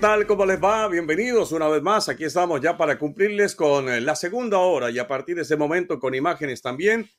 Tal? ¿Cómo les va? Bienvenidos una vez más. Aquí estamos ya para cumplirles con eh, la segunda hora y a partir de ese momento con imágenes también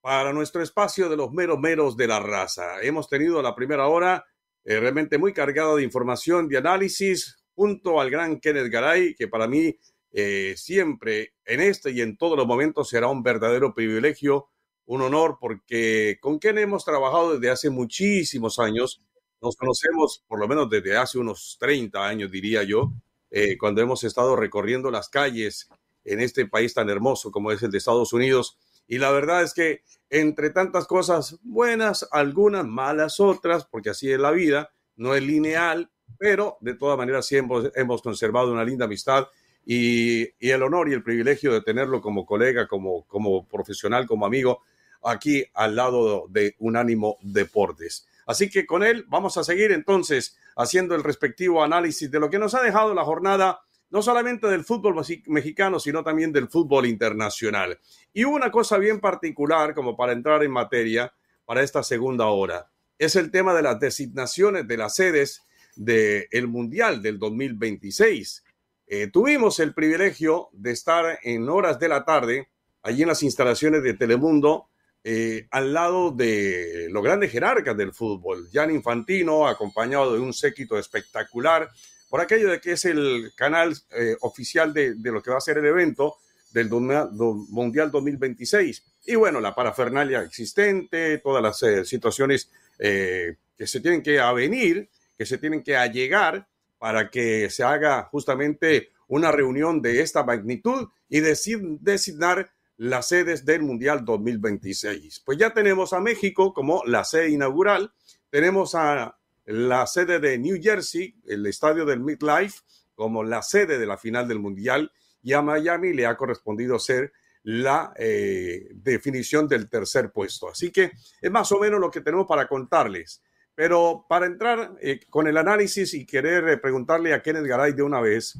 para nuestro espacio de los meros meros de la raza. Hemos tenido la primera hora eh, realmente muy cargada de información, de análisis, junto al gran Kenneth Garay, que para mí eh, siempre en este y en todos los momentos será un verdadero privilegio, un honor, porque con quien hemos trabajado desde hace muchísimos años nos conocemos por lo menos desde hace unos 30 años, diría yo, eh, cuando hemos estado recorriendo las calles en este país tan hermoso como es el de Estados Unidos. Y la verdad es que entre tantas cosas buenas, algunas malas otras, porque así es la vida, no es lineal, pero de todas maneras siempre hemos, conservado una linda amistad y, y, el honor y el privilegio de tenerlo como colega, como, como profesional, como amigo, aquí al lado de Unánimo Deportes. Así que con él vamos a seguir entonces haciendo el respectivo análisis de lo que nos ha dejado la jornada, no solamente del fútbol mexicano, sino también del fútbol internacional. Y una cosa bien particular, como para entrar en materia, para esta segunda hora, es el tema de las designaciones de las sedes del Mundial del 2026. Eh, tuvimos el privilegio de estar en horas de la tarde allí en las instalaciones de Telemundo eh, al lado de los grandes jerarcas del fútbol. Jan Infantino, acompañado de un séquito espectacular, por aquello de que es el canal eh, oficial de, lo que va a ser el evento del Mundial 2026. Y bueno, la parafernalia existente, todas las eh, situaciones que se tienen que avenir, que se tienen que allegar para que se haga justamente una reunión de esta magnitud y designar las sedes del Mundial 2026. Pues ya tenemos a México como la sede inaugural, tenemos a la sede de New Jersey, el estadio del Midlife, como la sede de la final del Mundial, y a Miami le ha correspondido ser la eh, definición del tercer puesto. Así que es más o menos lo que tenemos para contarles. Pero para entrar eh, con el análisis y querer eh, preguntarle a Kenneth Garay de una vez,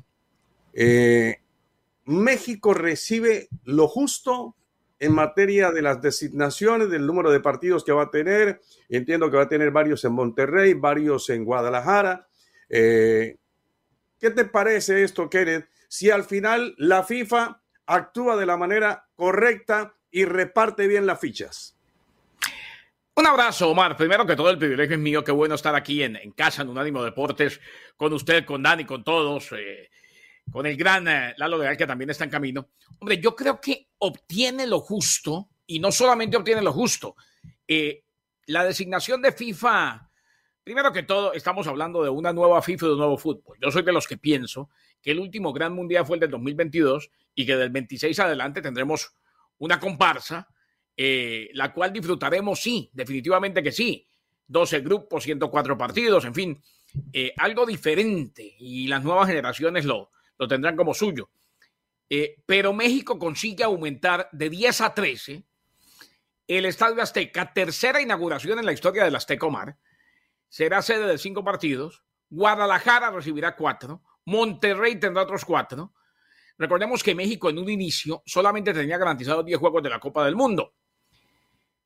México recibe lo justo en materia de las designaciones, del número de partidos que va a tener. Entiendo que va a tener varios en Monterrey, varios en Guadalajara. Eh, ¿Qué te parece esto, Kenneth? Si al final la FIFA actúa de la manera correcta y reparte bien las fichas. Un abrazo, Omar. Primero que todo, el privilegio es mío. Qué bueno estar aquí en, casa, en Unánimo Deportes, con usted, con Dani, con todos. Eh, con el gran eh, Lalo Leal, que también está en camino. Hombre, yo creo que obtiene lo justo, y no solamente obtiene lo justo. Eh, la designación de FIFA, primero que todo, estamos hablando de una nueva FIFA y de un nuevo fútbol. Yo soy de los que pienso que el último gran mundial fue el del 2022 y que del 26 adelante tendremos una comparsa, eh, la cual disfrutaremos, sí, definitivamente que sí. 12 grupos, 104 partidos, en fin, algo diferente y las nuevas generaciones lo, lo tendrán como suyo. Eh, pero México consigue aumentar de 10 a 13 el Estadio Azteca, tercera inauguración en la historia del Azteca Omar. Será sede de cinco partidos. Guadalajara recibirá cuatro. Monterrey tendrá otros cuatro. Recordemos que México en un inicio solamente tenía garantizados 10 juegos de la Copa del Mundo.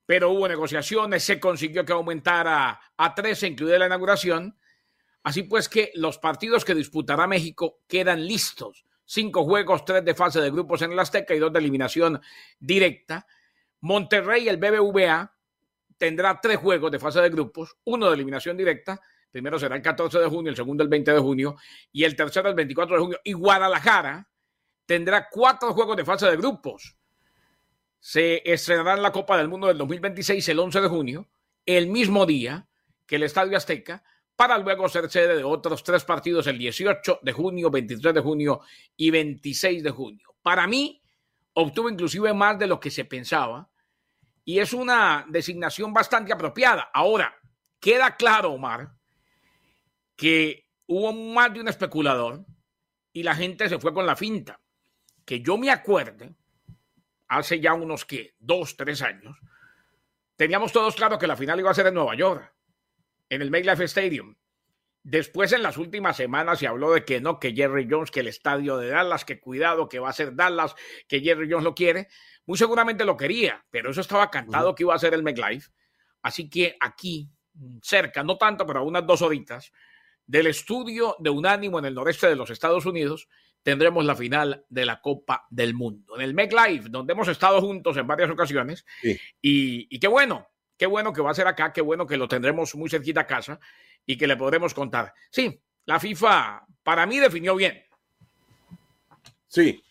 Pero hubo negociaciones, se consiguió que aumentara a 13, incluida la inauguración. Así pues que los partidos que disputará México quedan listos. Cinco juegos, tres de fase de grupos en el Azteca y dos de eliminación directa. Monterrey, el BBVA, tendrá tres juegos de fase de grupos, uno de eliminación directa. Primero será el 14 de junio, el segundo el 20 de junio y el tercero el 24 de junio. Y Guadalajara, tendrá cuatro juegos de fase de grupos. Se estrenará en la Copa del Mundo del 2026 el 11 de junio, el mismo día que el Estadio Azteca, para luego ser sede de otros tres partidos el 18 de junio, 23 de junio y 26 de junio. Para mí, obtuvo inclusive más de lo que se pensaba y es una designación bastante apropiada. Ahora, queda claro, Omar, que hubo más de un especulador y la gente se fue con la finta que yo me acuerde, hace ya unos que dos, tres años, teníamos todos claro que la final iba a ser en Nueva York, en el MetLife Stadium. Después, en las últimas semanas, se habló de que no, que Jerry Jones, que el estadio de Dallas, que cuidado, que va a ser Dallas, que Jerry Jones lo quiere. Muy seguramente lo quería, pero eso estaba cantado que iba a ser el MetLife. Así que aquí, cerca, no tanto, pero a unas dos horitas, del estudio de Unánimo en el noreste de los Estados Unidos, tendremos la final de la Copa del Mundo. En el MetLife, donde hemos estado juntos en varias ocasiones. Y, qué bueno, qué bueno que va a ser acá, qué bueno que lo tendremos muy cerquita a casa y que le podremos contar. Sí, la FIFA para mí definió bien. Sí.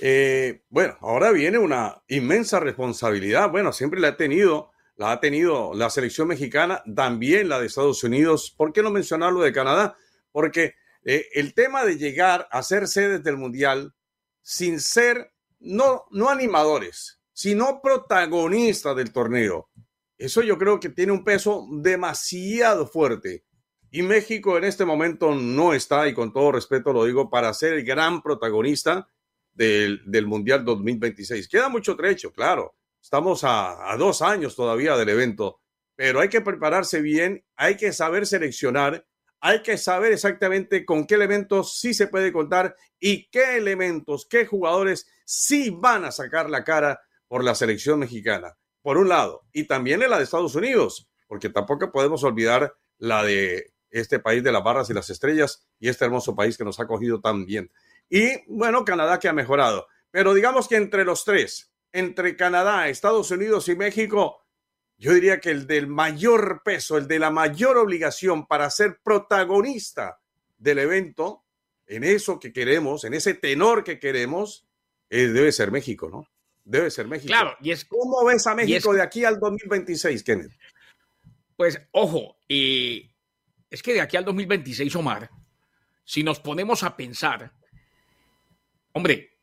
Eh, bueno, ahora viene una inmensa responsabilidad. Bueno, siempre la ha tenido, la ha tenido la selección mexicana, también la de Estados Unidos. ¿Por qué no mencionarlo de Canadá? Porque eh, el tema de llegar a ser sedes del Mundial sin ser no, no animadores, sino protagonistas del torneo. Eso yo creo que tiene un peso demasiado fuerte. Y México en este momento no está, y con todo respeto lo digo, para ser el gran protagonista del, Mundial 2026. Queda mucho trecho, claro. Estamos a, a dos años todavía del evento, pero hay que prepararse bien, hay que saber seleccionar hay que saber exactamente con qué elementos sí se puede contar y qué elementos, qué jugadores sí van a sacar la cara por la selección mexicana, por un lado, y también en la de Estados Unidos, porque tampoco podemos olvidar la de este país de las barras y las estrellas y este hermoso país que nos ha cogido tan bien. Y bueno, Canadá que ha mejorado, pero digamos que entre los tres, entre Canadá, Estados Unidos y México, yo diría que el del mayor peso, el de la mayor obligación para ser protagonista del evento, en eso que queremos, en ese tenor que queremos, eh, debe ser México, ¿no? Debe ser México. Claro, y es. ¿Cómo ves a México de aquí al 2026, Kenneth? Pues, ojo, es que de aquí al 2026, Omar, si nos ponemos a pensar, hombre,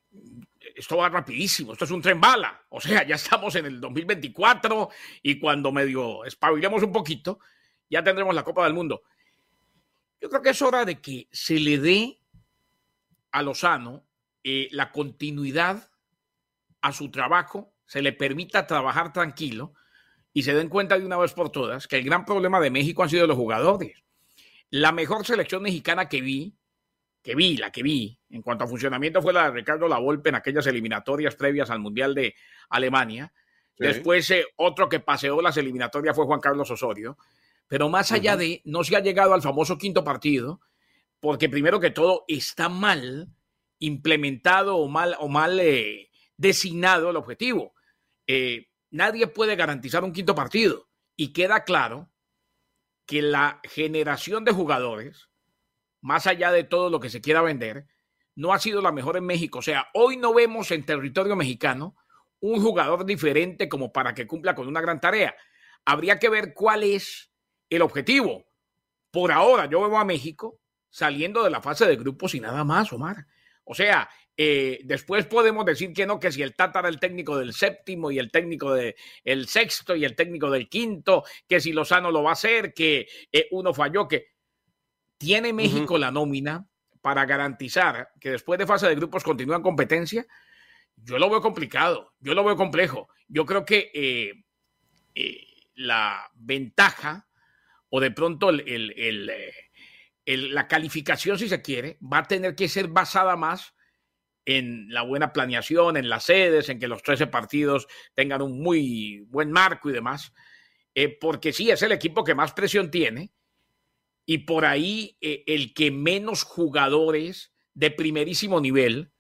esto va rapidísimo, esto es un tren bala. O sea, ya estamos en el 2024 y cuando medio espabilemos un poquito, ya tendremos la Copa del Mundo. Yo creo que es hora de que se le dé a Lozano eh, la continuidad a su trabajo, se le permita trabajar tranquilo y se den cuenta de una vez por todas que el gran problema de México han sido los jugadores. La mejor selección mexicana que vi que vi, la que vi, en cuanto a funcionamiento, fue la de Ricardo Lavolpe en aquellas eliminatorias previas al Mundial de Alemania. Después, eh, otro que paseó las eliminatorias fue Juan Carlos Osorio. Pero más allá de, no se ha llegado al famoso quinto partido, porque primero que todo está mal implementado o mal, o mal eh, designado el objetivo. Eh, nadie puede garantizar un quinto partido. Y queda claro que la generación de jugadores más allá de todo lo que se quiera vender, no ha sido la mejor en México. O sea, hoy no vemos en territorio mexicano un jugador diferente como para que cumpla con una gran tarea. Habría que ver cuál es el objetivo. Por ahora yo veo a México saliendo de la fase de grupos y nada más, Omar. O sea, eh, después podemos decir que no, que si el Tata era el técnico del séptimo y el técnico del el sexto y el técnico del quinto, que si Lozano lo va a hacer, que eh, uno falló, que ¿Tiene México la nómina para garantizar que después de fase de grupos continúa en competencia? Yo lo veo complicado, yo lo veo complejo. Yo creo que eh, la ventaja o de pronto eh, la calificación, si se quiere, va a tener que ser basada más en la buena planeación, en las sedes, en que los 13 partidos tengan un muy buen marco y demás, eh, porque sí, es el equipo que más presión tiene y por ahí eh, el que menos jugadores de primerísimo nivel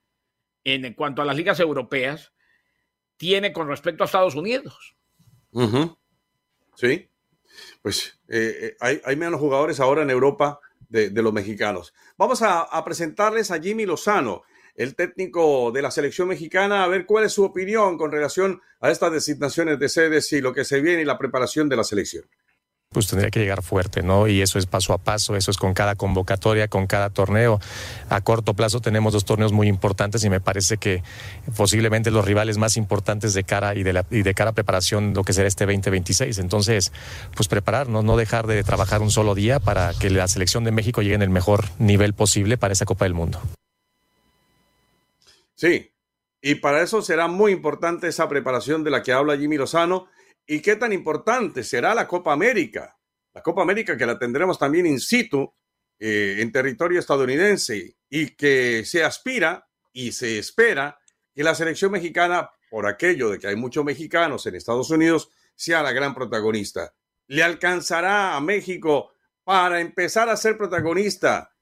en, cuanto a las ligas europeas tiene con respecto a Estados Unidos. Sí, pues eh, hay, menos jugadores ahora en Europa de, los mexicanos. Vamos a, a presentarles a Jimmy Lozano el técnico de la selección mexicana, a ver cuál es su opinión con relación a estas designaciones de sedes y lo que se viene y la preparación de la selección pues tendría que llegar fuerte, ¿no? Y eso es paso a paso, eso es con cada convocatoria, con cada torneo. A corto plazo tenemos dos torneos muy importantes y me parece que posiblemente los rivales más importantes de cara y de, la, y de cara a preparación lo que será este 2026. Entonces, pues prepararnos, no dejar de trabajar un solo día para que la selección de México llegue en el mejor nivel posible para esa Copa del Mundo. Sí, y para eso será muy importante esa preparación de la que habla Jimmy Lozano. ¿Y qué tan importante será la Copa América? La Copa América que la tendremos también in situ eh, en territorio estadounidense y que se aspira y se espera que la selección mexicana, por aquello de que hay muchos mexicanos en Estados Unidos, sea la gran protagonista. ¿Le alcanzará a México para empezar a ser protagonista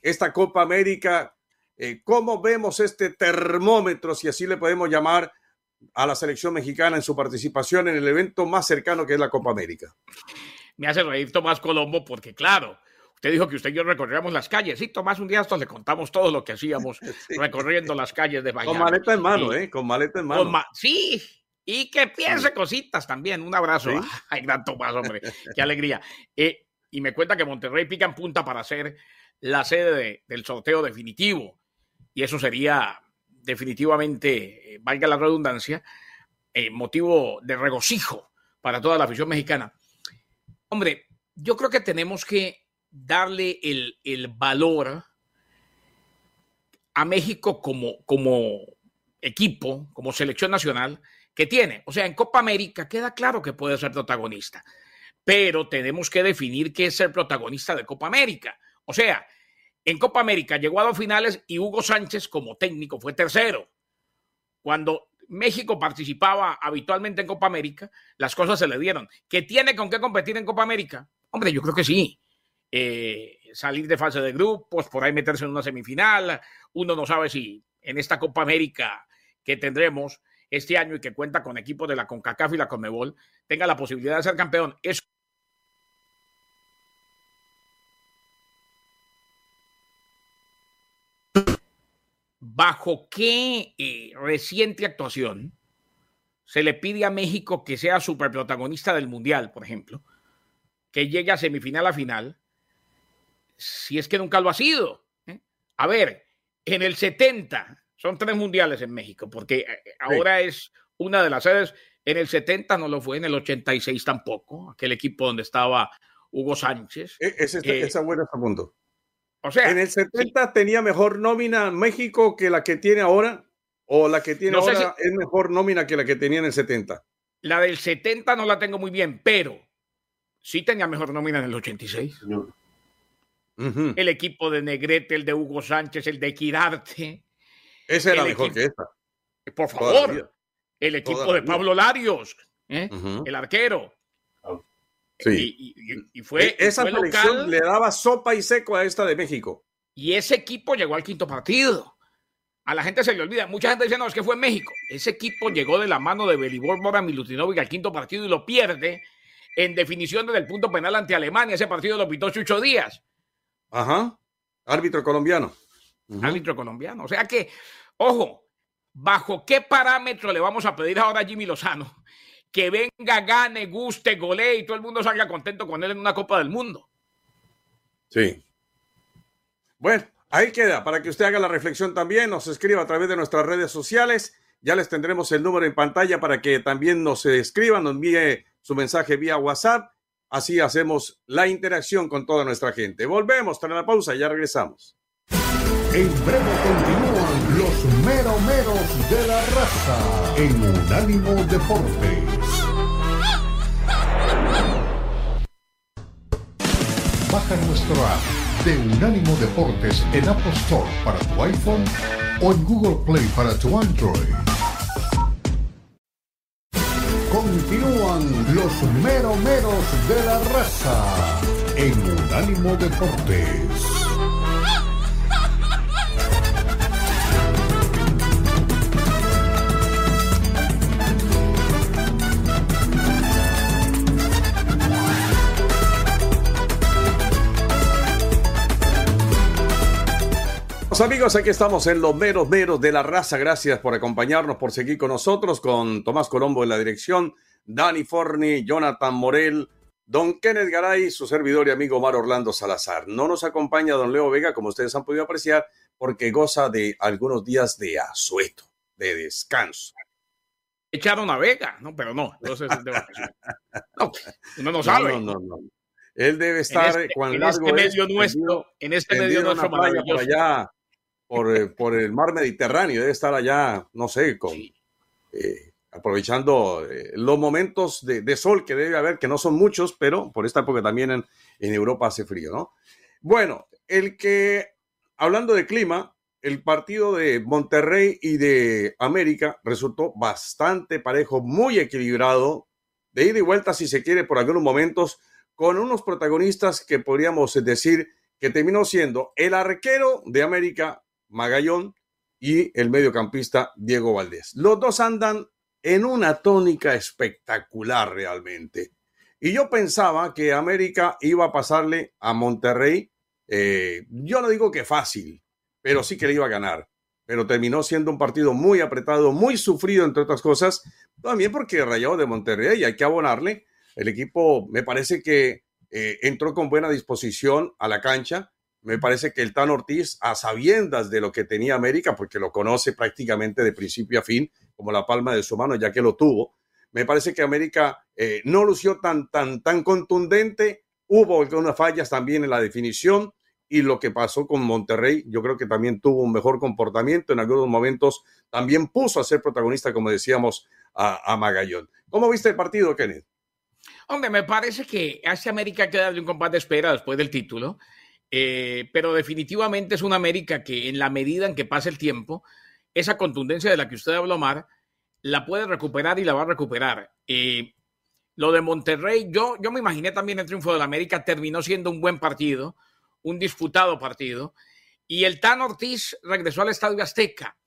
esta Copa América eh, ¿Cómo vemos este termómetro, si así le podemos llamar, a la selección mexicana en su participación en el evento más cercano que es la Copa América? Me hace reír Tomás Colombo porque, claro, usted dijo que usted y yo recorríamos las calles. Sí, Tomás, un día estos le contamos todo lo que hacíamos recorriendo las calles de Miami. Con maleta en mano, ¿eh? Con maleta en mano. sí, y que piense cositas también. Un abrazo. Ay, gran Tomás, hombre. Qué alegría. Eh, y me cuenta que Monterrey pica en punta para ser la sede del sorteo definitivo y eso sería definitivamente, eh, valga la redundancia, eh, motivo de regocijo para toda la afición mexicana. Hombre, yo creo que tenemos que darle el, valor a México como, como equipo, como selección nacional que tiene. O sea, en Copa América queda claro que puede ser protagonista, pero tenemos que definir qué es ser protagonista de Copa América. O sea, en Copa América llegó a dos finales y Hugo Sánchez como técnico fue tercero. Cuando México participaba habitualmente en Copa América, las cosas se le dieron. ¿Que tiene con qué competir en Copa América? Hombre, yo creo que sí. Eh, salir de fase de grupos, por ahí meterse en una semifinal. Uno no sabe si en esta Copa América que tendremos este año y que cuenta con equipos de la CONCACAF y la CONMEBOL, tenga la posibilidad de ser campeón. ¿Bajo qué eh, reciente actuación se le pide a México que sea superprotagonista del Mundial, por ejemplo? Que llegue a semifinal a final, si es que nunca lo ha sido. ¿eh? A ver, en el 70, son tres mundiales en México, porque eh, ahora es una de las sedes. En el 70 no lo fue, en el 86 tampoco, aquel equipo donde estaba Hugo Sánchez. E, ese, esa buena punto. O sea, en el 70 tenía mejor nómina México que la que tiene ahora, o la que tiene ahora es mejor nómina que la que tenía en el 70. La del 70 no la tengo muy bien, pero sí tenía mejor nómina en el 86. El equipo de Negrete, el de Hugo Sánchez, el de Quirarte. Ese era mejor que esta. Por favor, el equipo de Pablo Larios, ¿eh? el arquero. Sí. Y, fue. E, esa selección le daba sopa y seco a esta de México. Y ese equipo llegó al quinto partido. A la gente se le olvida. Mucha gente dice, no, es que fue en México. Ese equipo llegó de la mano de Belibor Mora Milutinovic al quinto partido y lo pierde en definición desde el punto penal ante Alemania. Ese partido lo pitó Chucho Díaz. Ajá. Árbitro colombiano. Árbitro colombiano. O sea que, ojo, ¿bajo qué parámetro le vamos a pedir ahora a Jimmy Lozano que venga, gane, guste, golee y todo el mundo salga contento con él en una Copa del Mundo. Sí. Bueno, ahí queda, para que usted haga la reflexión también, nos escriba a través de nuestras redes sociales. Ya les tendremos el número en pantalla para que también nos escriban, nos envíe su mensaje vía WhatsApp. Así hacemos la interacción con toda nuestra gente. Volvemos tras la pausa, ya regresamos. En breve continúan los meromeros de la raza en Unánimo Deportes. Baja nuestro app de Unánimo Deportes en Apple Store para tu iPhone o en Google Play para tu Android. Continúan los meromeros de la raza en Unánimo Deportes. Amigos, aquí estamos en los meros meros de la raza. Gracias por acompañarnos, por seguir con nosotros, con Tomás Colombo en la dirección, Dani Forni, Jonathan Morel, Don Kenneth Garay, su servidor y amigo Omar Orlando Salazar. No nos acompaña Don Leo Vega, como ustedes han podido apreciar, porque goza de algunos días de asueto, de descanso. Echaron a Vega, no, pero no, entonces de No, uno no sabe. No, no, no. Él debe estar en este, en este medio nuestro, en este medio nuestro por allá eh, por, el mar Mediterráneo, debe estar allá, no sé, con, eh, aprovechando eh, los momentos de, sol que debe haber, que no son muchos, pero por esta época también en, en Europa hace frío, ¿no? Bueno, el que, hablando de clima, el partido de Monterrey y de América resultó bastante parejo, muy equilibrado, de ida y vuelta, si se quiere, por algunos momentos, con unos protagonistas que podríamos decir que terminó siendo el arquero de América, Magallón y el mediocampista Diego Valdés. Los dos andan en una tónica espectacular realmente. Y yo pensaba que América iba a pasarle a Monterrey, eh, yo no digo que fácil, pero sí que le iba a ganar. Pero terminó siendo un partido muy apretado, muy sufrido, entre otras cosas, también porque Rayado de Monterrey hay que abonarle. El equipo me parece que eh, entró con buena disposición a la cancha, me parece que el Tan Ortiz, a sabiendas de lo que tenía América, porque lo conoce prácticamente de principio a fin, como la palma de su mano, ya que lo tuvo, me parece que América eh, no lució tan, tan, tan contundente. Hubo algunas fallas también en la definición y lo que pasó con Monterrey, yo creo que también tuvo un mejor comportamiento. En algunos momentos también puso a ser protagonista, como decíamos, a, a Magallón. ¿Cómo viste el partido, Kenneth? Hombre, me parece que hace América queda de un combate de espera después del título. Eh, pero definitivamente es una América que en la medida en que pase el tiempo, esa contundencia de la que usted habló, Omar, la puede recuperar y la va a recuperar. Eh, lo de Monterrey, yo, yo me imaginé también el triunfo de la América, terminó siendo un buen partido, un disputado partido, y el Tan Ortiz regresó al Estadio Azteca,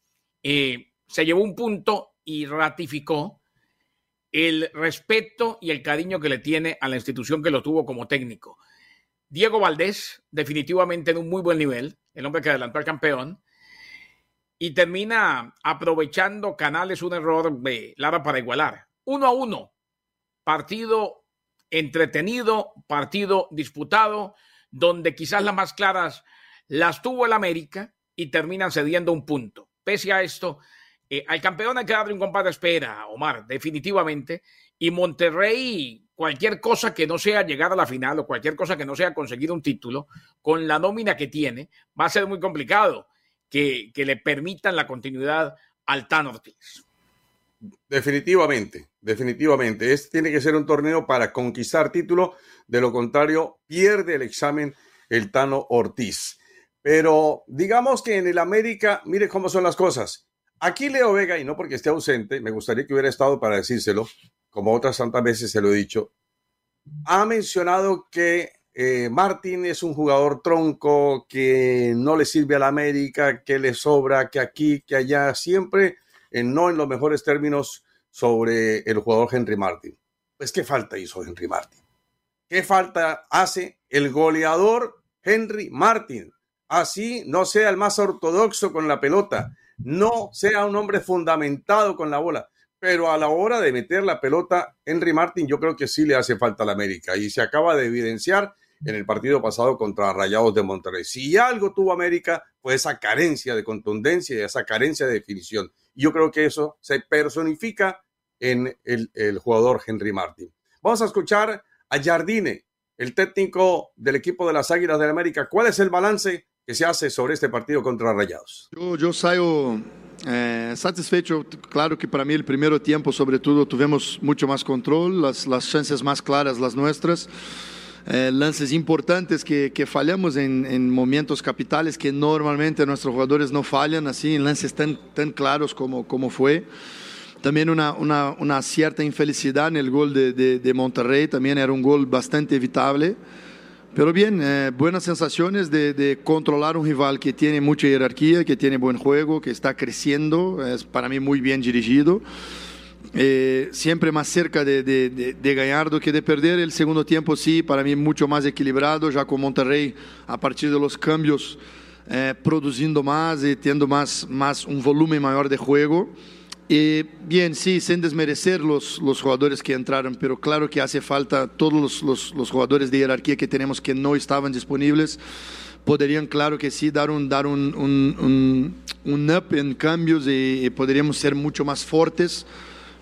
eh, se llevó un punto y ratificó el respeto y el cariño que le tiene a la institución que lo tuvo como técnico. Diego Valdés, definitivamente en un muy buen nivel, el hombre que adelantó al campeón, y termina aprovechando Canales un error de Lara para igualar. Uno a uno, partido entretenido, partido disputado, donde quizás las más claras las tuvo el América y terminan cediendo un punto. Pese a esto, eh, al campeón hay que darle un compás de espera, Omar, definitivamente, y Monterrey cualquier cosa que no sea llegar a la final o cualquier cosa que no sea conseguir un título, con la nómina que tiene, va a ser muy complicado que, le permitan la continuidad al Tan Ortiz. Definitivamente, definitivamente. Este tiene que ser un torneo para conquistar título, de lo contrario, pierde el examen el Tano Ortiz. Pero digamos que en el América, mire cómo son las cosas. Aquí Leo Vega, y no porque esté ausente, me gustaría que hubiera estado para decírselo, como otras tantas veces se lo he dicho, ha mencionado que eh, Martín es un jugador tronco, que no le sirve a la América, que le sobra, que aquí, que allá, siempre no en los mejores términos sobre el jugador Henry Martin. Pues, ¿qué falta hizo Henry Martin? ¿Qué falta hace el goleador Henry Martin? Así no sea el más ortodoxo con la pelota, no sea un hombre fundamentado con la bola pero a la hora de meter la pelota, Henry Martin yo creo que sí le hace falta a la América y se acaba de evidenciar en el partido pasado contra Rayados de Monterrey. Si algo tuvo América fue esa carencia de contundencia y esa carencia de definición. Yo creo que eso se personifica en el, jugador Henry Martin. Vamos a escuchar a Jardine, el técnico del equipo de las Águilas de América. ¿Cuál es el balance que se hace sobre este partido contra Rayados? Yo, yo salgo É, satisfeito, claro que para mim, o primeiro tempo, sobretudo, tivemos muito mais controle, as, as chances mais claras, as nossas. eh, lances importantes que, que fallamos en, en, momentos capitales que normalmente nuestros jugadores no fallan así en lances tan, tan claros como, como fue. También una, una, una cierta infelicidad en el gol de, de, Monterrey, también era un gol bastante evitable. Pero bien, eh, buenas sensaciones de, de, controlar un rival que tiene mucha jerarquía, que tiene buen juego, que está creciendo, es para mí muy bien dirigido. Eh, siempre más cerca de, de, de, ganar do que de perder. El segundo tiempo sí, para mí mucho más equilibrado, ya con Monterrey a partir de los cambios eh, produciendo más y teniendo más, más un volumen mayor de juego. Y bien, sí, sin desmerecer los, los jugadores que entraron, pero claro que hace falta todos los, los, los jugadores de jerarquía que tenemos que no estaban disponibles podrían, claro que sí, dar un, dar un, un, un, up en cambios y, y podríamos ser mucho más fuertes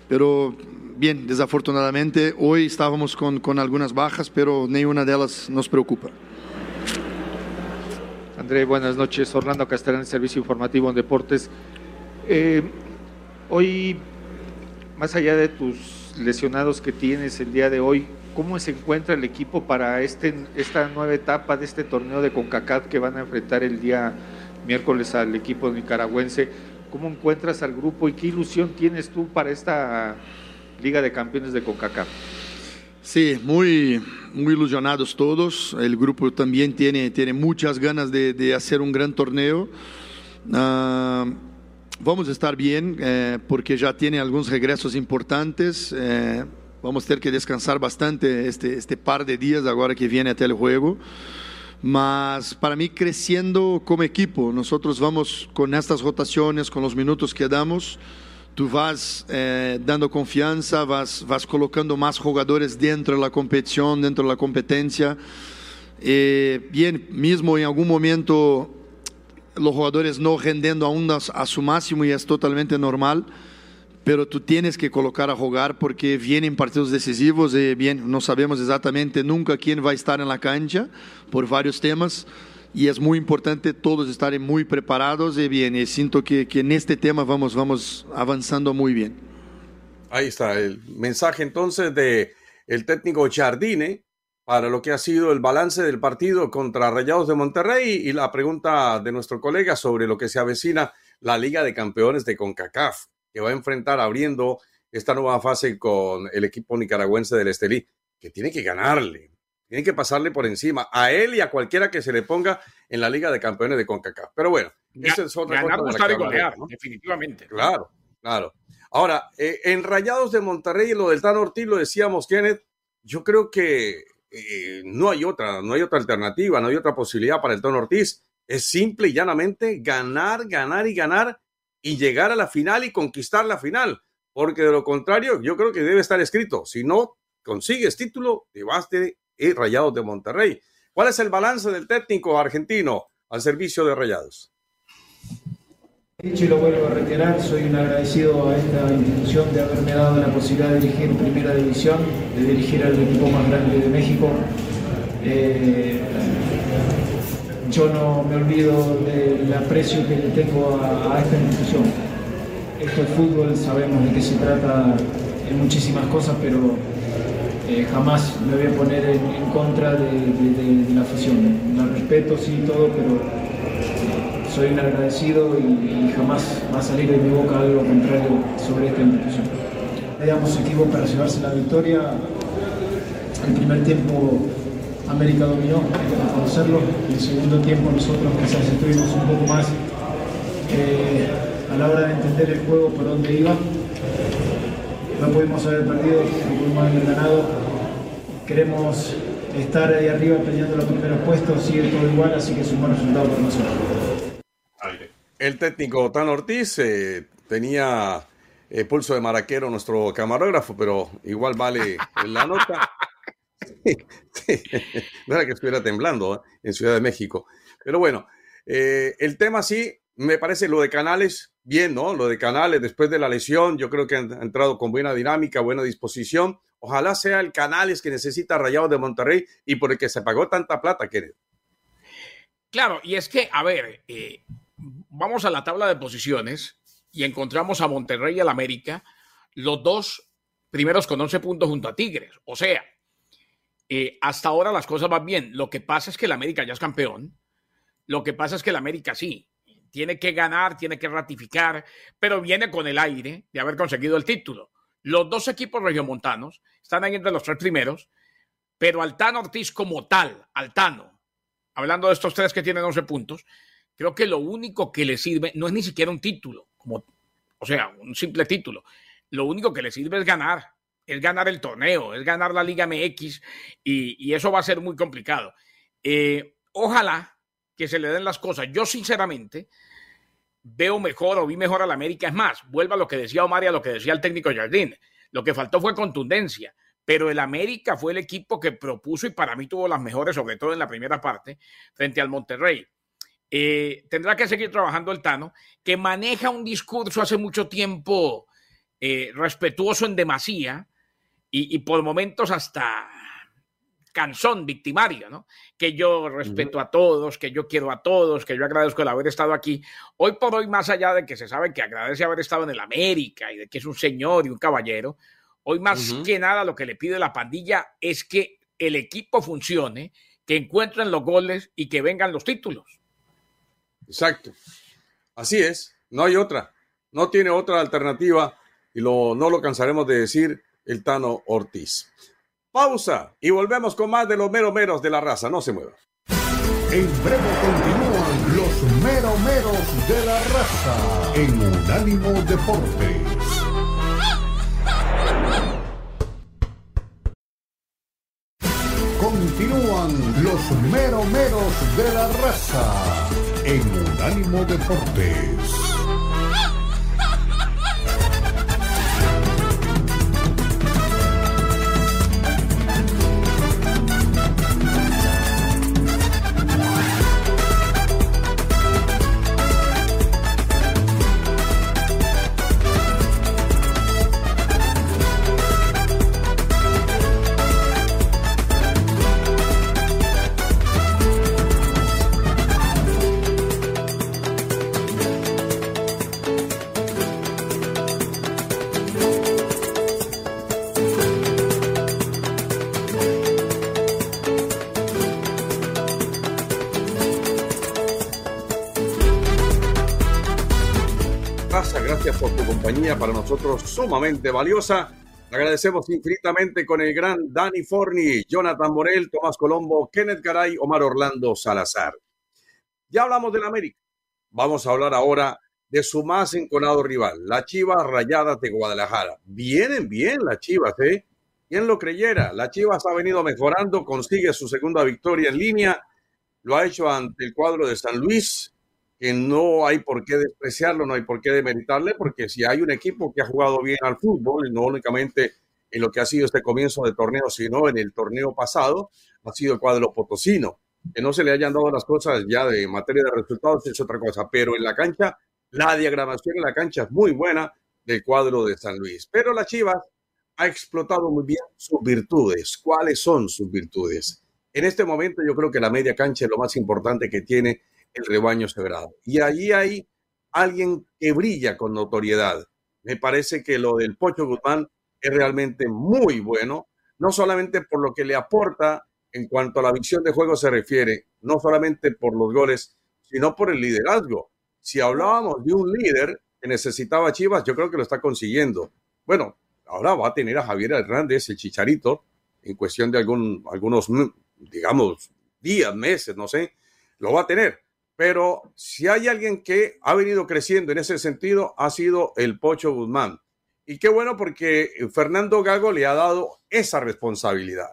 pero bien, desafortunadamente hoy estábamos con, con algunas bajas, pero ninguna de ellas nos preocupa. André, buenas noches. Orlando Castellán, Servicio Informativo en Deportes. Eh, hoy, más allá de tus lesionados que tienes el día de hoy, ¿cómo se encuentra el equipo para este, esta nueva etapa de este torneo de CONCACAF que van a enfrentar el día miércoles al equipo nicaragüense? ¿Cómo encuentras al grupo y qué ilusión tienes tú para esta Liga de Campeones de CONCACAF? Sí, muy, muy ilusionados todos. El grupo también tiene, tiene muchas ganas de, de hacer un gran torneo. Uh, vamos a estar bien eh, porque ya tiene algunos regresos importantes. Eh, vamos a tener que descansar bastante este, este par de días ahora que viene hasta el juego. Mas para mí creciendo como equipo, nosotros vamos con estas rotaciones, con los minutos que damos, tú vas eh, dando confianza, vas, vas colocando más jugadores dentro de la competición, dentro de la competencia. Eh, bien, mismo en algún momento los jugadores no rendiendo aún a, su máximo y es totalmente normal pero tú tienes que colocar a jugar porque vienen partidos decisivos y bien, no sabemos exactamente nunca quién va a estar en la cancha por varios temas y es muy importante todos estar muy preparados y bien, y siento que, que en este tema vamos, vamos avanzando muy bien. Ahí está el mensaje entonces de el técnico Jardine para lo que ha sido el balance del partido contra Rayados de Monterrey y la pregunta de nuestro colega sobre lo que se avecina la Liga de Campeones de CONCACAF que va a enfrentar abriendo esta nueva fase con el equipo nicaragüense del Estelí, que tiene que ganarle, tiene que pasarle por encima a él y a cualquiera que se le ponga en la Liga de Campeones de CONCACAF. Pero bueno, ya, esa es otra ganar, cosa. De golear, ¿no? Definitivamente. Claro, claro. Ahora, eh, en Rayados de Monterrey y lo del Tan Ortiz lo decíamos, Kenneth, yo creo que eh, no hay otra, no hay otra alternativa, no hay otra posibilidad para el Tan Ortiz. Es simple y llanamente ganar, ganar y ganar y llegar a la final y conquistar la final, porque de lo contrario yo creo que debe estar escrito, si no consigues título, te vas de Rayados de Monterrey. ¿Cuál es el balance del técnico argentino al servicio de Rayados? Dicho y lo vuelvo a reiterar, soy un agradecido a esta institución de haberme dado la posibilidad de dirigir primera división, de dirigir al equipo más grande de México. Eh, yo no me olvido del aprecio que le tengo a, esta institución. Esto es fútbol, sabemos de qué se trata en muchísimas cosas, pero eh, jamás me voy a poner en, contra de, de, de, la afición. La respeto, sí, todo, pero soy un agradecido y, jamás va a salir de mi boca algo contrario sobre esta institución. Teníamos equipo para llevarse la victoria. El primer tiempo América dominó, hay que reconocerlo. El segundo tiempo nosotros quizás estuvimos un poco más eh, a la hora de entender el juego por dónde iba. No pudimos haber perdido, no pudimos haber ganado. Queremos estar ahí arriba peleando los primeros puestos, sigue todo igual, así que es un buen resultado para nosotros. El técnico Tan Ortiz eh, tenía eh, pulso de maraquero nuestro camarógrafo, pero igual vale la nota. No era que estuviera temblando ¿eh? en Ciudad de México. Pero bueno, el tema sí, me parece lo de Canales, bien, ¿no? Lo de Canales después de la lesión, yo creo que han entrado con buena dinámica, buena disposición. Ojalá sea el Canales que necesita Rayados de Monterrey y por el que se pagó tanta plata, querido. Claro, y es que, a ver, eh, vamos a la tabla de posiciones y encontramos a Monterrey y al América, los dos primeros con 11 puntos junto a Tigres. O sea, Eh, hasta ahora las cosas van bien. Lo que pasa es que el América ya es campeón. Lo que pasa es que el América sí. Tiene que ganar, tiene que ratificar, pero viene con el aire de haber conseguido el título. Los dos equipos regiomontanos están ahí entre los tres primeros, pero Altano Ortiz como tal, Altano, hablando de estos tres que tienen 11 puntos, creo que lo único que le sirve no es ni siquiera un título, como, o sea, un simple título. Lo único que le sirve es ganar, es ganar el torneo, es ganar la Liga MX y, eso va a ser muy complicado. Eh, ojalá que se le den las cosas. Yo sinceramente veo mejor o vi mejor al América. Es más, vuelva a lo que decía Omar y a lo que decía el técnico Jardín. Lo que faltó fue contundencia, pero el América fue el equipo que propuso y para mí tuvo las mejores, sobre todo en la primera parte, frente al Monterrey. Eh, tendrá que seguir trabajando el Tano, que maneja un discurso hace mucho tiempo eh, respetuoso en demasía y, por momentos hasta canzón victimario, ¿no? Que yo respeto a todos, que yo quiero a todos, que yo agradezco el haber estado aquí. Hoy por hoy, más allá de que se sabe que agradece haber estado en el América y de que es un señor y un caballero, hoy más que nada lo que le pide la pandilla es que el equipo funcione, que encuentren los goles y que vengan los títulos. Exacto. Así es, no hay otra. No tiene otra alternativa y lo, no lo cansaremos de decir el Tano Ortiz. Pausa y volvemos con más de los meros de la raza. No se muevan. En breve continúan los meros de la raza en Unánimo Deportes. Continúan los meros de la raza en Unánimo Deportes. Para nosotros sumamente valiosa. Agradecemos infinitamente con el gran Dani Forni, Jonathan Morel, Tomás Colombo, Kenneth Garay, Omar Orlando Salazar. Ya hablamos del América. Vamos a hablar ahora de su más enconado rival, la Chivas Rayadas de Guadalajara. Vienen bien las Chivas, ¿eh? ¿Quién lo creyera? La Chivas ha venido mejorando, consigue su segunda victoria en línea, lo ha hecho ante el cuadro de San Luis, que no hay por qué despreciarlo, no hay por qué demeritarle, porque si hay un equipo que ha jugado bien al fútbol, no únicamente en lo que ha sido este comienzo de torneo, sino en el torneo pasado, ha sido el cuadro potosino. Que no se le hayan dado las cosas ya de materia de resultados es otra cosa, pero en la cancha, la diagramación en la cancha es muy buena del cuadro de San Luis. Pero la Chivas ha explotado muy bien sus virtudes. ¿Cuáles son sus virtudes? En este momento yo creo que la media cancha es lo más importante que tiene el rebaño sagrado. Y allí hay alguien que brilla con notoriedad. Me parece que lo del Pocho Guzmán es realmente muy bueno, no solamente por lo que le aporta en cuanto a la visión de juego se refiere, no solamente por los goles, sino por el liderazgo. Si hablábamos de un líder que necesitaba Chivas, yo creo que lo está consiguiendo. Bueno, ahora va a tener a Javier Hernández, el chicharito, en cuestión de algún, algunos, digamos, días, meses, no sé, lo va a tener. Pero si hay alguien que ha venido creciendo en ese sentido, ha sido el Pocho Guzmán. Y qué bueno porque Fernando Gago le ha dado esa responsabilidad.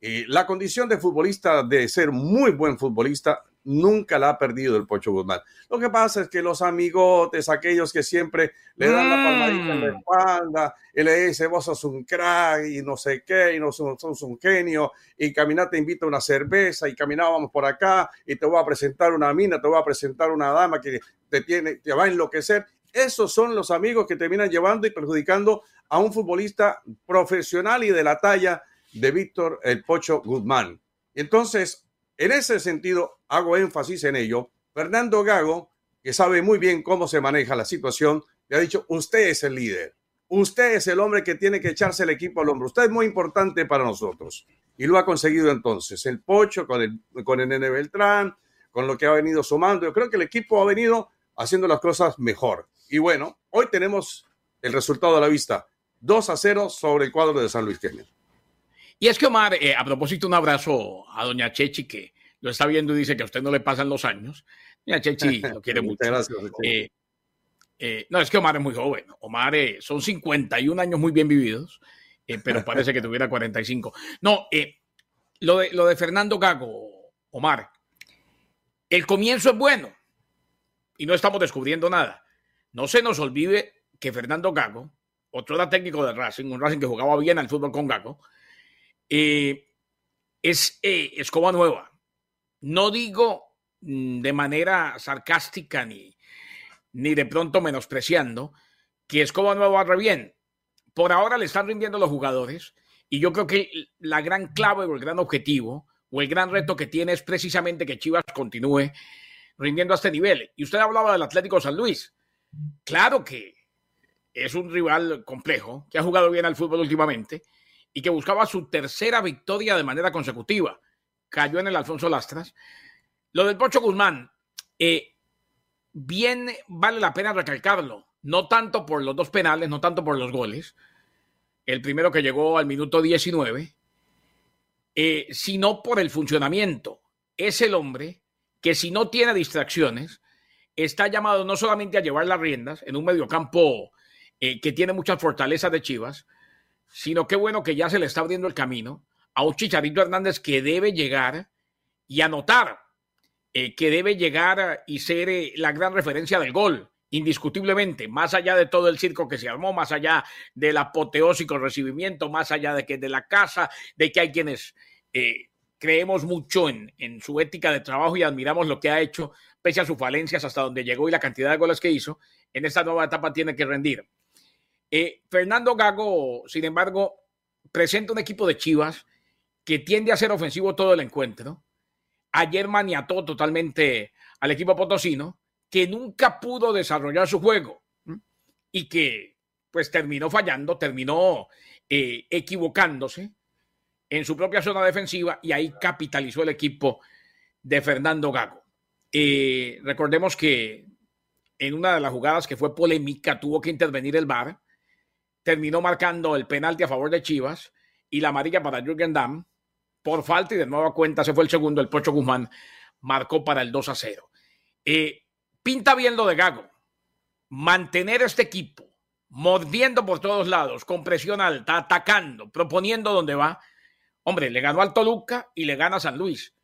Y la condición de futbolista, de ser muy buen futbolista, nunca la ha perdido el Pocho Guzmán. Lo que pasa es que los amigotes, aquellos que siempre le dan la palmadita en la mm. espalda y le dicen, vos sos un crack y no sé qué, y no sos, un genio, y camina te invita a una cerveza, y caminábamos por acá, y te voy a presentar una mina, te voy a presentar una dama que te, tiene, te va a enloquecer. Esos son los amigos que terminan llevando y perjudicando a un futbolista profesional y de la talla de Víctor El Pocho Guzmán. Entonces, en ese sentido, hago énfasis en ello. Fernando Gago, que sabe muy bien cómo se maneja la situación, le ha dicho, usted es el líder, usted es el hombre que tiene que echarse el equipo al hombro, usted es muy importante para nosotros. y lo ha conseguido entonces. El Pocho con el, con el Nene Beltrán, con lo que ha venido sumando. Yo creo que el equipo ha venido haciendo las cosas mejor. Y bueno, hoy tenemos el resultado a la vista. 2 a 0 sobre el cuadro de San Luis Kennedy. Y es que Omar, eh, a propósito, un abrazo a doña Chechi, que lo está viendo y dice que a usted no le pasan los años. Doña Chechi lo quiere mucho. Gracias, eh, eh, no, es que Omar es muy joven. Omar son 51 años muy bien vividos, pero parece que tuviera 45. No, lo, de, lo de Fernando Gago, Omar, el comienzo es bueno y no estamos descubriendo nada. No se nos olvide que Fernando Gago, otro era técnico de Racing, un Racing que jugaba bien al fútbol con Gago, eh, es eh, escoba nueva. No digo mm, de manera sarcástica ni, ni de pronto menospreciando que escoba nueva va bien. Por ahora le están rindiendo los jugadores y yo creo que la gran clave o el gran objetivo o el gran reto que tiene es precisamente que Chivas continúe rindiendo a este nivel. Y usted hablaba del Atlético San Luis. Claro que es un rival complejo, que ha jugado bien al fútbol últimamente y que buscaba su tercera victoria de manera consecutiva. Cayó en el Alfonso Lastras. Lo del Pocho Guzmán, eh, bien vale la pena recalcarlo, no tanto por los dos penales, no tanto por los goles, el primero que llegó al minuto 19, eh, sino por el funcionamiento. Es el hombre que si no tiene distracciones, está llamado no solamente a llevar las riendas en un mediocampo eh, que tiene muchas fortalezas de Chivas, sino qué bueno que ya se le está abriendo el camino a un Chicharito Hernández que debe llegar y anotar, eh, que debe llegar y ser eh, la gran referencia del gol, indiscutiblemente, más allá de todo el circo que se armó, más allá del apoteósico recibimiento, más allá de que de la casa, de que hay quienes creemos mucho en, en su ética de trabajo y admiramos lo que ha hecho, pese a sus falencias hasta donde llegó y la cantidad de goles que hizo, en esta nueva etapa tiene que rendir. Eh, Fernando Gago, sin embargo, presenta un equipo de Chivas que tiende a ser ofensivo todo el encuentro. Ayer maniató totalmente al equipo potosino, que nunca pudo desarrollar su juego y que pues terminó fallando, terminó eh, equivocándose en su propia zona defensiva y ahí capitalizó el equipo de Fernando Gago. Eh, recordemos que en una de las jugadas que fue polémica tuvo que intervenir el VAR terminó marcando el penalti a favor de Chivas y la amarilla para Jürgen Damm por falta y de nueva cuenta se fue el segundo, el Pocho Guzmán marcó para el 2 a 0. Eh, pinta bien lo de Gago. Mantener este equipo mordiendo por todos lados, con presión alta, atacando, proponiendo donde va. Hombre, le ganó al Toluca y le gana a San Luis.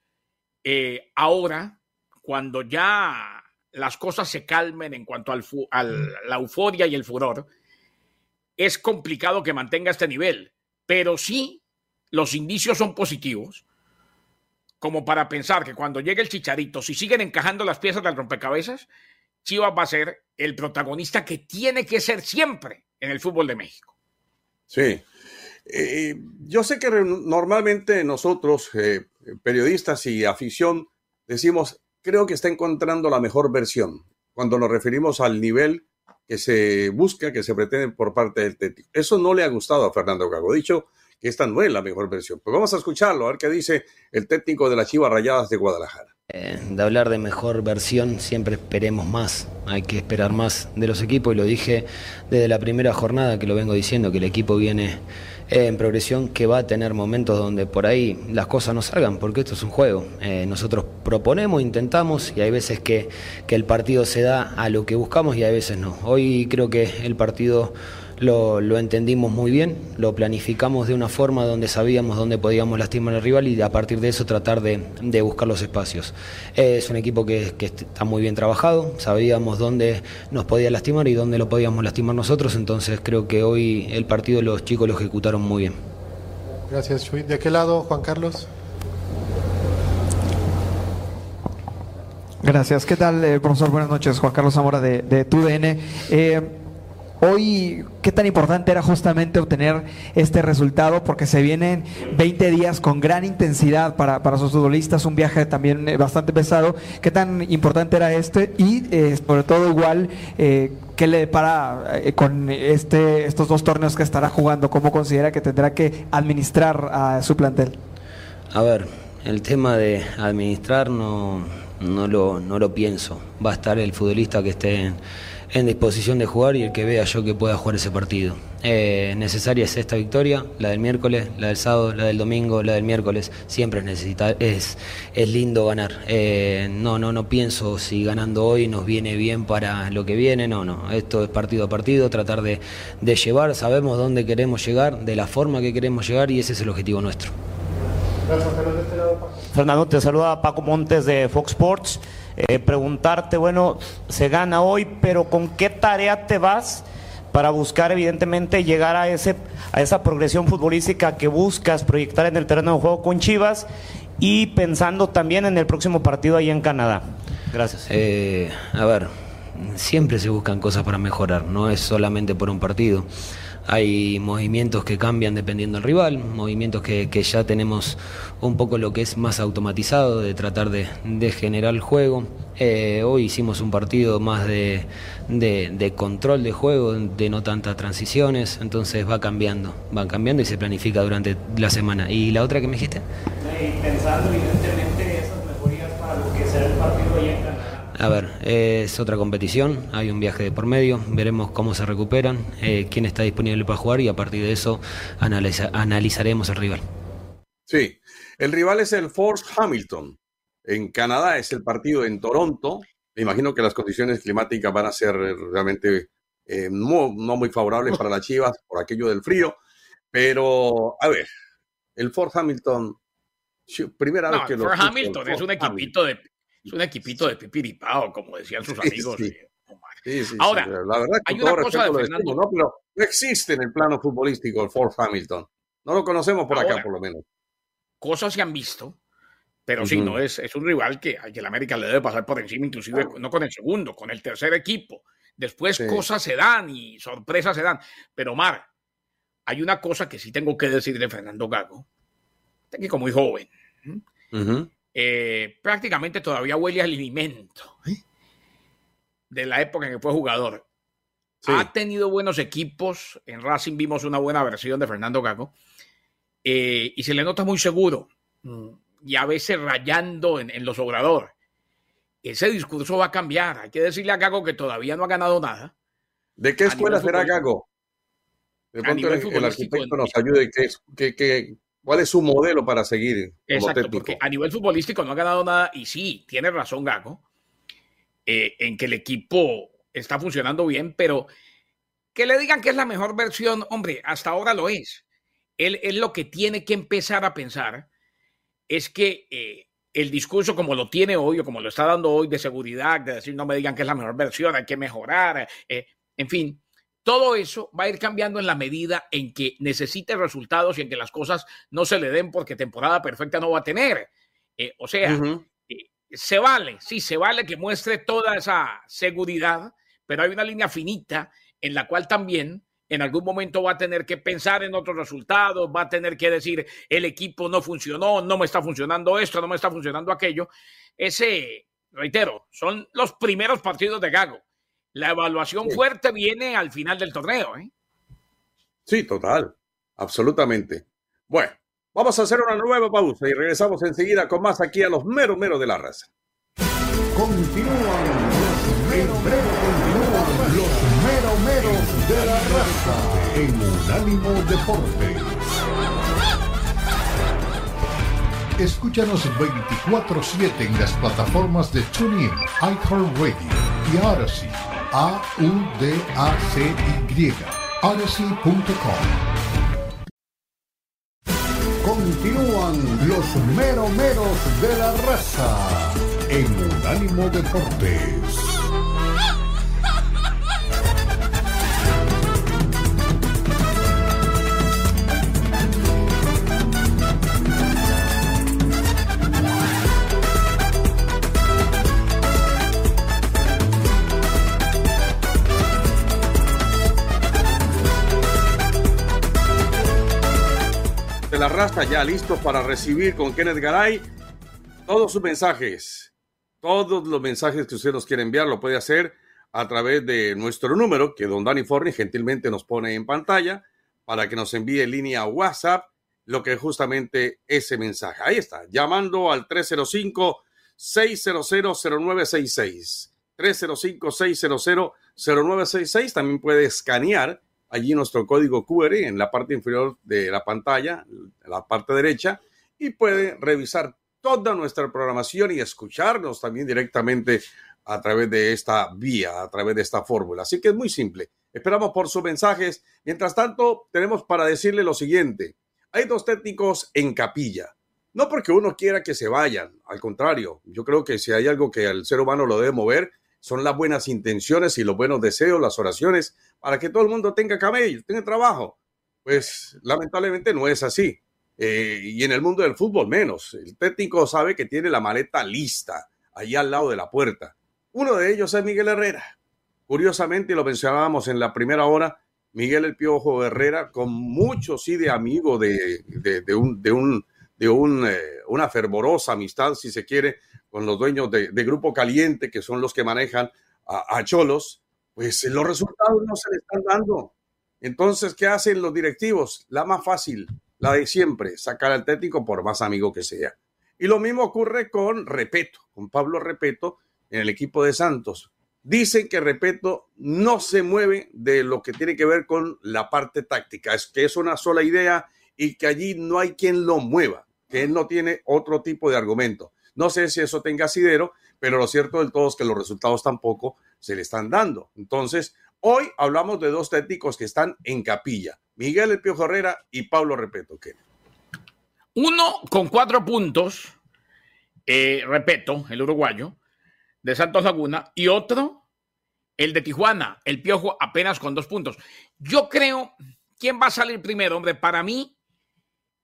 Eh, ahora, cuando ya las cosas se calmen en cuanto a la euforia y el furor, es complicado que mantenga este nivel, pero sí los indicios son positivos, como para pensar que cuando llegue el chicharito, si siguen encajando las piezas del rompecabezas, Chivas va a ser el protagonista que tiene que ser siempre en el fútbol de México. Sí. Eh, yo sé que normalmente nosotros, eh, periodistas y afición, decimos, creo que está encontrando la mejor versión cuando nos referimos al nivel que se busca, que se pretende por parte del técnico. Eso no le ha gustado a Fernando Gago. Dicho que esta no es la mejor versión. Pues vamos a escucharlo, a ver qué dice el técnico de las Chivas Rayadas de Guadalajara. Eh, de hablar de mejor versión, siempre esperemos más. Hay que esperar más de los equipos y lo dije desde la primera jornada que lo vengo diciendo, que el equipo viene eh, en progresión que va a tener momentos donde por ahí las cosas no salgan, porque esto es un juego. Eh, nosotros proponemos, intentamos y hay veces que, que el partido se da a lo que buscamos y hay veces no. Hoy creo que el partido lo, lo, entendimos muy bien, lo planificamos de una forma donde sabíamos dónde podíamos lastimar al rival y a partir de eso tratar de, de buscar los espacios. es un equipo que, que, está muy bien trabajado, sabíamos dónde nos podía lastimar y dónde lo podíamos lastimar nosotros, entonces creo que hoy el partido los chicos lo ejecutaron muy bien. Gracias, Chuy. ¿De qué lado, Juan Carlos? Gracias. ¿Qué tal, eh, profesor? Buenas noches. Juan Carlos Zamora de, de TUDN. Eh, Hoy, ¿qué tan importante era justamente obtener este resultado? Porque se vienen 20 días con gran intensidad para, para sus futbolistas, un viaje también eh, bastante pesado. ¿Qué tan importante era este? Y eh, sobre todo igual, eh, ¿qué le depara con este, estos dos torneos que estará jugando? ¿Cómo considera que tendrá que administrar a su plantel? A ver, el tema de administrar no, no, lo, no lo pienso. Va a estar el futbolista que esté en en disposición de jugar y el que vea yo que pueda jugar ese partido. Eh, necesaria es esta victoria, la del miércoles, la del sábado, la del domingo, la del miércoles. Siempre es, necesita, es, es lindo ganar. Eh, no, no, no pienso si ganando hoy nos viene bien para lo que viene. No, no. Esto es partido a partido, tratar de, de llevar. Sabemos dónde queremos llegar, de la forma que queremos llegar y ese es el objetivo nuestro. Gracias, Fernando. Te saluda Paco Montes de Fox Sports. Eh, preguntarte, bueno, se gana hoy, pero ¿con qué tarea te vas para buscar evidentemente llegar a, ese, a esa progresión futbolística que buscas proyectar en el terreno de juego con Chivas y pensando también en el próximo partido ahí en Canadá? Gracias. Eh, a ver, siempre se buscan cosas para mejorar, no es solamente por un partido. Hay movimientos que cambian dependiendo del rival, movimientos que, ya tenemos un poco lo que es más automatizado, de tratar de, generar el juego. Eh, hoy hicimos un partido más de, control de juego, de no tantas transiciones, entonces va cambiando, va cambiando y se planifica durante la semana. ¿Y la otra que me dijiste? Pensando evidentemente a ver, es otra competición, hay un viaje de por medio, veremos cómo se recuperan, eh, quién está disponible para jugar y a partir de eso analizaremos el rival. Sí, el rival es el Force Hamilton. En Canadá es el partido en Toronto. Me imagino que las condiciones climáticas van a ser realmente eh, no, muy favorables para las Chivas por aquello del frío. Pero, a ver, el Fort Hamilton, primera vez que lo. Fort Hamilton es un equipito de es un equipito de pipiripao, como decían sus amigos. Ahora, la verdad que hay una cosa de Fernando, ¿no? Pero no existe en el plano futbolístico el Ford Hamilton. No lo conocemos por acá, por lo menos. Cosas se han visto, pero sí, no es, es un rival que, que el América le debe pasar por encima, inclusive no con el segundo, con el tercer equipo. Después cosas se dan y sorpresas se dan. Pero, Mar, hay una cosa que sí tengo que decir de Fernando Gago, técnico muy joven. Eh, prácticamente todavía huele al alimento de la época en que fue jugador. Ha tenido buenos equipos. En Racing vimos una buena versión de Fernando Gago. Eh, y se le nota muy seguro. Mm, y a veces rayando en, los obradores. Ese discurso va a cambiar. Hay que decirle a Gago que todavía no ha ganado nada. ¿De qué escuela será Gago? De pronto el, arquitecto nos ayude. ¿Qué, qué, ¿Cuál es su modelo para seguir? Exacto, porque a nivel futbolístico no ha ganado nada y sí, tiene razón Gago, eh, en que el equipo está funcionando bien, pero que le digan que es la mejor versión, hombre, hasta ahora lo es. Él, es lo que tiene que empezar a pensar es que eh, el discurso como lo tiene hoy o como lo está dando hoy de seguridad, de decir no me digan que es la mejor versión, hay que mejorar, eh, en fin, todo eso va a ir cambiando en la medida en que necesite resultados y en que las cosas no se le den porque temporada perfecta no va a tener. Eh, o sea, eh, se vale, sí, se vale que muestre toda esa seguridad, pero hay una línea finita en la cual también en algún momento va a tener que pensar en otros resultados, va a tener que decir, el equipo no funcionó, no me está funcionando esto, no me está funcionando aquello. Ese, reitero, son los primeros partidos de Gago la evaluación fuerte viene al final del torneo. ¿eh? Sí, total, absolutamente. Bueno, vamos a hacer una nueva pausa y regresamos enseguida con más aquí a los meros meros de la raza. Continúan los meros meros, los meros meros de la raza en Unánimo Deportes. Escúchanos 24-7 en las plataformas de TuneIn, iHeartRadio y Odyssey a-U-D-A-C-Y. Odyssey.com. Continúan los meromeros de la raza en Unánimo Deportes. La raza ya listos para recibir con Kenneth Garay todos sus mensajes. Todos los mensajes que usted nos quiere enviar lo puede hacer a través de nuestro número que don Dani Forni gentilmente nos pone en pantalla para que nos envíe línea WhatsApp lo que justamente ese mensaje. Ahí está, llamando al 305-600-0966. 305-600-0966. También puede escanear allí nuestro código QR en la parte inferior de la pantalla, la parte derecha, y puede revisar toda nuestra programación y escucharnos también directamente a través de esta vía, a través de esta fórmula. Así que es muy simple. Esperamos por sus mensajes. Mientras tanto, tenemos para decirle lo siguiente. Hay dos técnicos en capilla. No porque uno quiera que se vayan, al contrario, yo creo que si hay algo que al ser humano lo debe mover, son las buenas intenciones y los buenos deseos, las oraciones, para que todo el mundo tenga cabello, tenga trabajo. Pues lamentablemente no es así. Eh, y en el mundo del fútbol menos. El técnico sabe que tiene la maleta lista, allí al lado de la puerta. Uno de ellos es Miguel Herrera. Curiosamente, lo mencionábamos en la primera hora, Miguel El Piojo Herrera, con mucho sí de amigo de, de, un, de, un, de un, eh, una fervorosa amistad, si se quiere, con los dueños de, Grupo Caliente, que son los que manejan a, Cholos, pues los resultados no se le están dando. Entonces, ¿qué hacen los directivos? La más fácil, la de siempre, sacar al técnico por más amigo que sea. Y lo mismo ocurre con Repeto, con Pablo Repeto en el equipo de Santos. Dicen que Repeto no se mueve de lo que tiene que ver con la parte táctica, es que es una sola idea y que allí no hay quien lo mueva, que él no tiene otro tipo de argumento. No sé si eso tenga asidero, pero lo cierto del todo es que los resultados tampoco se le están dando. Entonces, hoy hablamos de dos técnicos que están en capilla, Miguel El Piojo Herrera y Pablo Repeto. Uno con cuatro puntos, eh, Repeto, el uruguayo, de Santos Laguna, y otro, el de Tijuana, el Piojo apenas con dos puntos. Yo creo, ¿quién va a salir primero? Hombre, para mí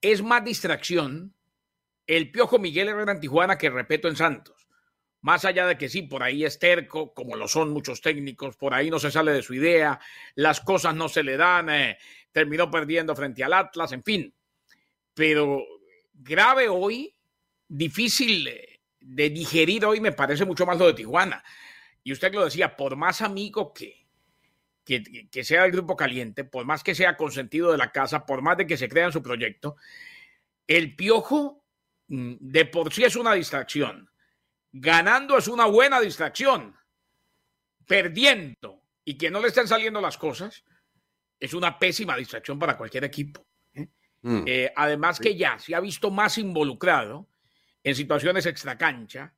es más distracción el Piojo Miguel Herrera en Tijuana que Repeto en Santos. Más allá de que sí, por ahí es terco, como lo son muchos técnicos, por ahí no se sale de su idea, las cosas no se le dan, eh, terminó perdiendo frente al Atlas, en fin. Pero grave hoy, difícil eh, de digerir hoy, me parece mucho más lo de Tijuana. Y usted lo decía, por más amigo que, que, que sea el grupo caliente, por más que sea consentido de la casa, por más de que se crea en su proyecto, el piojo de por sí es una distracción. Ganando es una buena distracción. Perdiendo y que no le estén saliendo las cosas es una pésima distracción para cualquier equipo. ¿eh? Mm. Eh, además que ya se ha visto más involucrado en situaciones extracancha,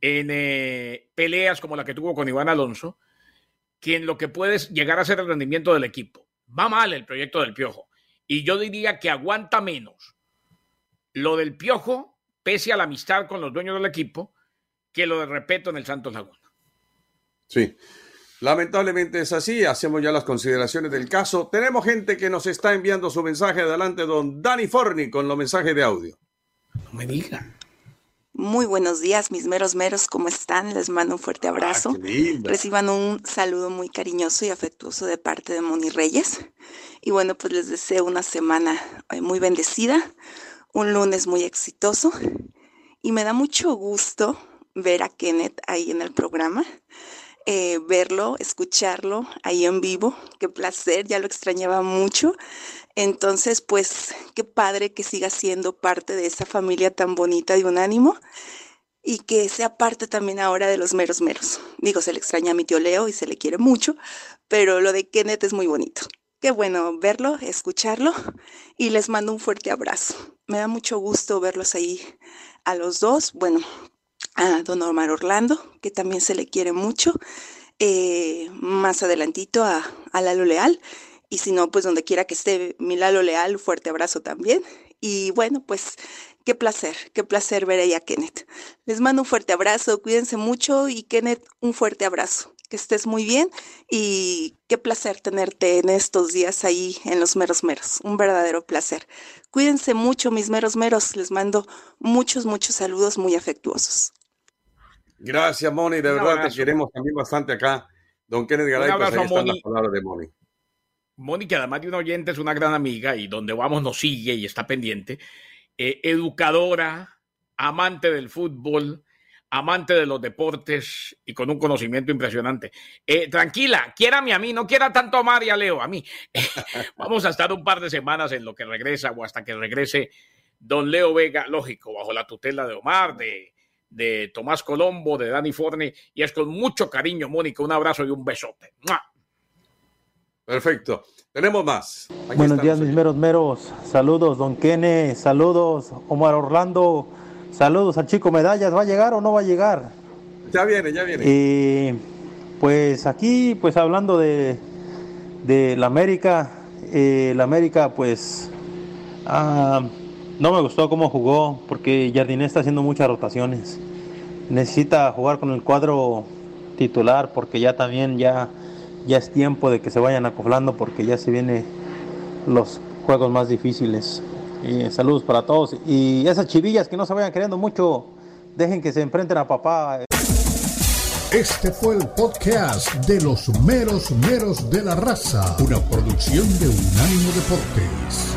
en eh, peleas como la que tuvo con Iván Alonso, que en lo que puede llegar a ser el rendimiento del equipo. Va mal el proyecto del Piojo. Y yo diría que aguanta menos lo del Piojo, pese a la amistad con los dueños del equipo, que lo de Repeto en el Santos Laguna. Sí, lamentablemente es así. Hacemos ya las consideraciones del caso. Tenemos gente que nos está enviando su mensaje. Adelante, don Dani Forni, con los mensajes de audio. No me digan. Muy buenos días, mis meros meros, ¿cómo están? Les mando un fuerte ah, abrazo. Reciban un saludo muy cariñoso y afectuoso de parte de Moni Reyes. Y bueno, pues les deseo una semana eh, muy bendecida, un lunes muy exitoso y me da mucho gusto ver a Kenneth ahí en el programa, eh, verlo, escucharlo ahí en vivo. Qué placer, ya lo extrañaba mucho. Entonces, pues, qué padre que siga siendo parte de esa familia tan bonita de Unánimo y que sea parte también ahora de los meros meros. Digo, se le extraña a mi tío Leo y se le quiere mucho, pero lo de Kenneth es muy bonito. Qué bueno verlo, escucharlo y les mando un fuerte abrazo. Me da mucho gusto verlos ahí a los dos. Bueno, a don Omar Orlando, que también se le quiere mucho. Eh, más adelantito a, a Lalo Leal. Y si no, pues donde quiera que esté mi Lalo Leal, fuerte abrazo también. Y bueno, pues qué placer, qué placer ver ahí a Kenneth. Les mando un fuerte abrazo, cuídense mucho y Kenneth, un fuerte abrazo que estés muy bien y qué placer tenerte en estos días ahí en los meros meros. Un verdadero placer. Cuídense mucho, mis meros meros. Les mando muchos, muchos saludos muy afectuosos. Gracias, Moni. De verdad te queremos también bastante acá. Don Kenneth Garay, un pues abrazo, Moni. de Moni. Moni, que además de un oyente es una gran amiga y donde vamos nos sigue y está pendiente. Eh, educadora, amante del fútbol, amante de los deportes y con un conocimiento impresionante. Eh, tranquila, quiérame a mí, no quiera tanto a María Leo, a mí. Vamos a estar un par de semanas en lo que regresa o hasta que regrese don Leo Vega, lógico, bajo la tutela de Omar, de, de Tomás Colombo, de Dani Forni, y es con mucho cariño, Mónica, un abrazo y un besote. Perfecto. Tenemos más. Buenos días, mis meros meros. Saludos, don Kene. Saludos, Omar Orlando. Saludos al chico Medallas. ¿Va a llegar o no va a llegar? Ya viene, ya viene. Y pues aquí, pues hablando de, de la América, eh, la América, pues ah, no me gustó cómo jugó porque Jardiné está haciendo muchas rotaciones. Necesita jugar con el cuadro titular porque ya también ya, ya es tiempo de que se vayan acoflando porque ya se vienen los juegos más difíciles. Saludos para todos. Y esas chivillas que no se vayan queriendo mucho, dejen que se enfrenten a papá. Este fue el podcast de los meros meros de la raza, una producción de Unánimo Deportes.